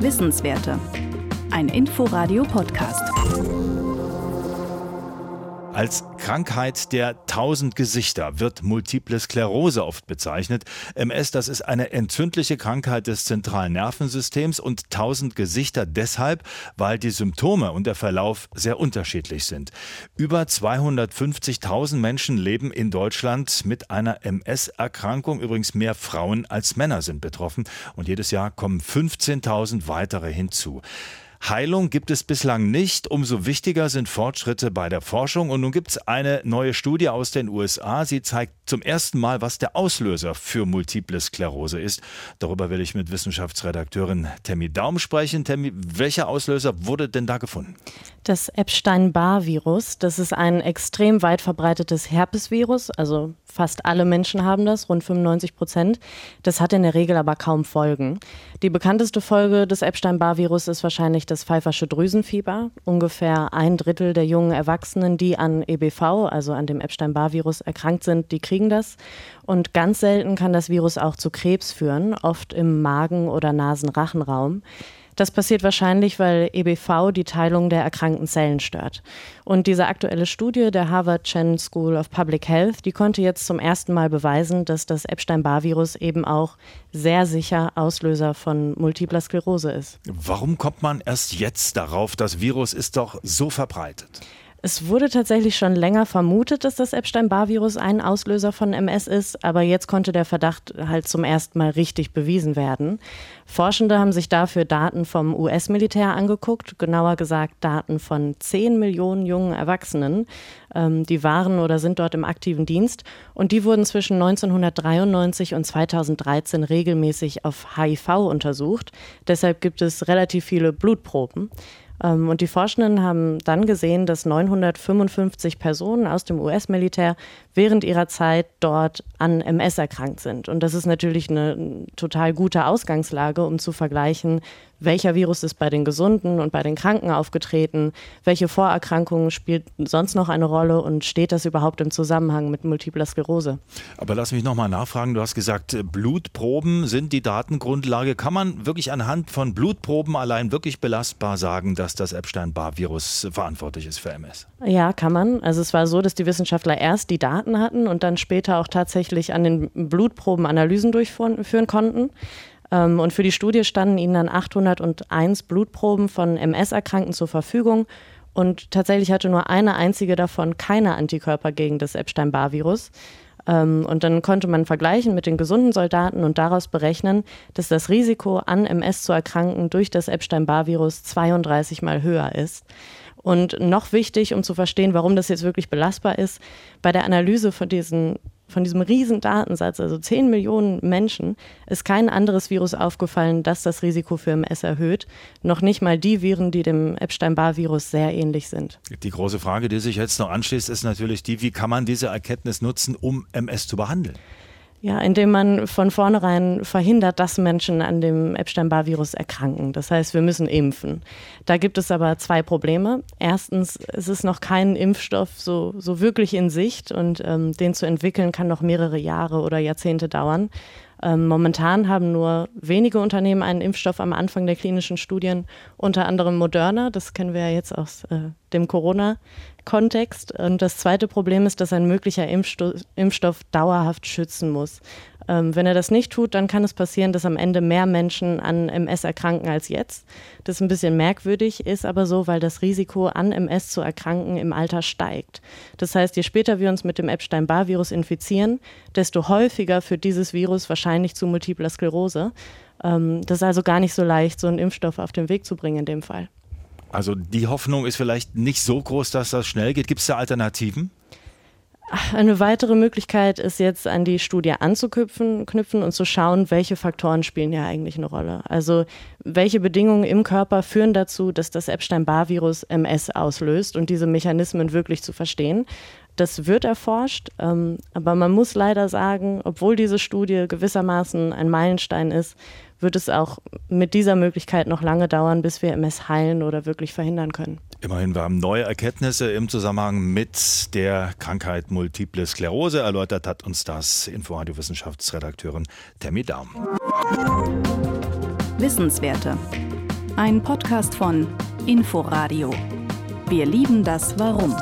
Wissenswerte. Ein Inforadio-Podcast. Als Krankheit der tausend Gesichter wird Multiple Sklerose oft bezeichnet. MS, das ist eine entzündliche Krankheit des zentralen Nervensystems und tausend Gesichter deshalb, weil die Symptome und der Verlauf sehr unterschiedlich sind. Über 250.000 Menschen leben in Deutschland mit einer MS-Erkrankung. Übrigens mehr Frauen als Männer sind betroffen und jedes Jahr kommen 15.000 weitere hinzu. Heilung gibt es bislang nicht. Umso wichtiger sind Fortschritte bei der Forschung. Und nun gibt es eine neue Studie aus den USA. Sie zeigt zum ersten Mal, was der Auslöser für Multiple Sklerose ist. Darüber will ich mit Wissenschaftsredakteurin Tammy Daum sprechen. Tammy, welcher Auslöser wurde denn da gefunden? Das Epstein-Barr-Virus, das ist ein extrem weit verbreitetes Herpesvirus, also fast alle Menschen haben das, rund 95 Prozent. Das hat in der Regel aber kaum Folgen. Die bekannteste Folge des Epstein-Barr-Virus ist wahrscheinlich das pfeifersche Drüsenfieber. Ungefähr ein Drittel der jungen Erwachsenen, die an EBV, also an dem Epstein-Barr-Virus erkrankt sind, die kriegen das. Und ganz selten kann das Virus auch zu Krebs führen, oft im Magen- oder Nasenrachenraum. Das passiert wahrscheinlich, weil EBV die Teilung der erkrankten Zellen stört. Und diese aktuelle Studie der Harvard Chen School of Public Health, die konnte jetzt zum ersten Mal beweisen, dass das Epstein-Barr-Virus eben auch sehr sicher Auslöser von multipler Sklerose ist. Warum kommt man erst jetzt darauf? Das Virus ist doch so verbreitet. Es wurde tatsächlich schon länger vermutet, dass das Epstein-Barr-Virus ein Auslöser von MS ist, aber jetzt konnte der Verdacht halt zum ersten Mal richtig bewiesen werden. Forschende haben sich dafür Daten vom US-Militär angeguckt, genauer gesagt Daten von 10 Millionen jungen Erwachsenen. Ähm, die waren oder sind dort im aktiven Dienst und die wurden zwischen 1993 und 2013 regelmäßig auf HIV untersucht. Deshalb gibt es relativ viele Blutproben. Ähm, und die Forschenden haben dann gesehen, dass 955 Personen aus dem US-Militär während ihrer Zeit dort an MS erkrankt sind. Und das ist natürlich eine total gute Ausgangslage, um zu vergleichen, welcher Virus ist bei den Gesunden und bei den Kranken aufgetreten, welche Vorerkrankungen spielt sonst noch eine Rolle und steht das überhaupt im Zusammenhang mit multipler Sklerose? Aber lass mich nochmal nachfragen, du hast gesagt, Blutproben sind die Datengrundlage. Kann man wirklich anhand von Blutproben allein wirklich belastbar sagen, dass das Epstein-Barr-Virus verantwortlich ist für MS? Ja, kann man. Also es war so, dass die Wissenschaftler erst die Daten hatten und dann später auch tatsächlich an den Blutproben Analysen durchführen konnten. Ähm, und für die Studie standen ihnen dann 801 Blutproben von MS-Erkrankten zur Verfügung. Und tatsächlich hatte nur eine einzige davon keine Antikörper gegen das Epstein-Barr-Virus. Ähm, und dann konnte man vergleichen mit den gesunden Soldaten und daraus berechnen, dass das Risiko, an MS zu erkranken durch das Epstein-Barr-Virus 32 mal höher ist. Und noch wichtig, um zu verstehen, warum das jetzt wirklich belastbar ist, bei der Analyse von diesen von diesem riesen Datensatz, also 10 Millionen Menschen, ist kein anderes Virus aufgefallen, das das Risiko für MS erhöht. Noch nicht mal die Viren, die dem Epstein-Barr-Virus sehr ähnlich sind. Die große Frage, die sich jetzt noch anschließt, ist natürlich die, wie kann man diese Erkenntnis nutzen, um MS zu behandeln? Ja, indem man von vornherein verhindert, dass Menschen an dem Epstein-Barr-Virus erkranken. Das heißt, wir müssen impfen. Da gibt es aber zwei Probleme. Erstens, es ist noch kein Impfstoff so, so wirklich in Sicht und ähm, den zu entwickeln kann noch mehrere Jahre oder Jahrzehnte dauern. Ähm, momentan haben nur wenige Unternehmen einen Impfstoff am Anfang der klinischen Studien, unter anderem Moderna. Das kennen wir ja jetzt aus äh, dem Corona-Kontext. Und das zweite Problem ist, dass ein möglicher Impfsto Impfstoff dauerhaft schützen muss. Ähm, wenn er das nicht tut, dann kann es passieren, dass am Ende mehr Menschen an MS erkranken als jetzt. Das ist ein bisschen merkwürdig, ist aber so, weil das Risiko an MS zu erkranken im Alter steigt. Das heißt, je später wir uns mit dem Epstein-Barr-Virus infizieren, desto häufiger führt dieses Virus wahrscheinlich zu multipler Sklerose. Ähm, das ist also gar nicht so leicht, so einen Impfstoff auf den Weg zu bringen in dem Fall. Also die Hoffnung ist vielleicht nicht so groß, dass das schnell geht. Gibt es da Alternativen? Eine weitere Möglichkeit ist jetzt an die Studie anzuknüpfen knüpfen und zu schauen, welche Faktoren spielen ja eigentlich eine Rolle. Also welche Bedingungen im Körper führen dazu, dass das Epstein-Barr-Virus MS auslöst und diese Mechanismen wirklich zu verstehen. Das wird erforscht, ähm, aber man muss leider sagen, obwohl diese Studie gewissermaßen ein Meilenstein ist, wird es auch mit dieser Möglichkeit noch lange dauern, bis wir MS heilen oder wirklich verhindern können. Immerhin, wir haben neue Erkenntnisse im Zusammenhang mit der Krankheit Multiple Sklerose. Erläutert hat uns das Inforadio-Wissenschaftsredakteurin Tammy Daum. Wissenswerte. Ein Podcast von Inforadio. Wir lieben das Warum.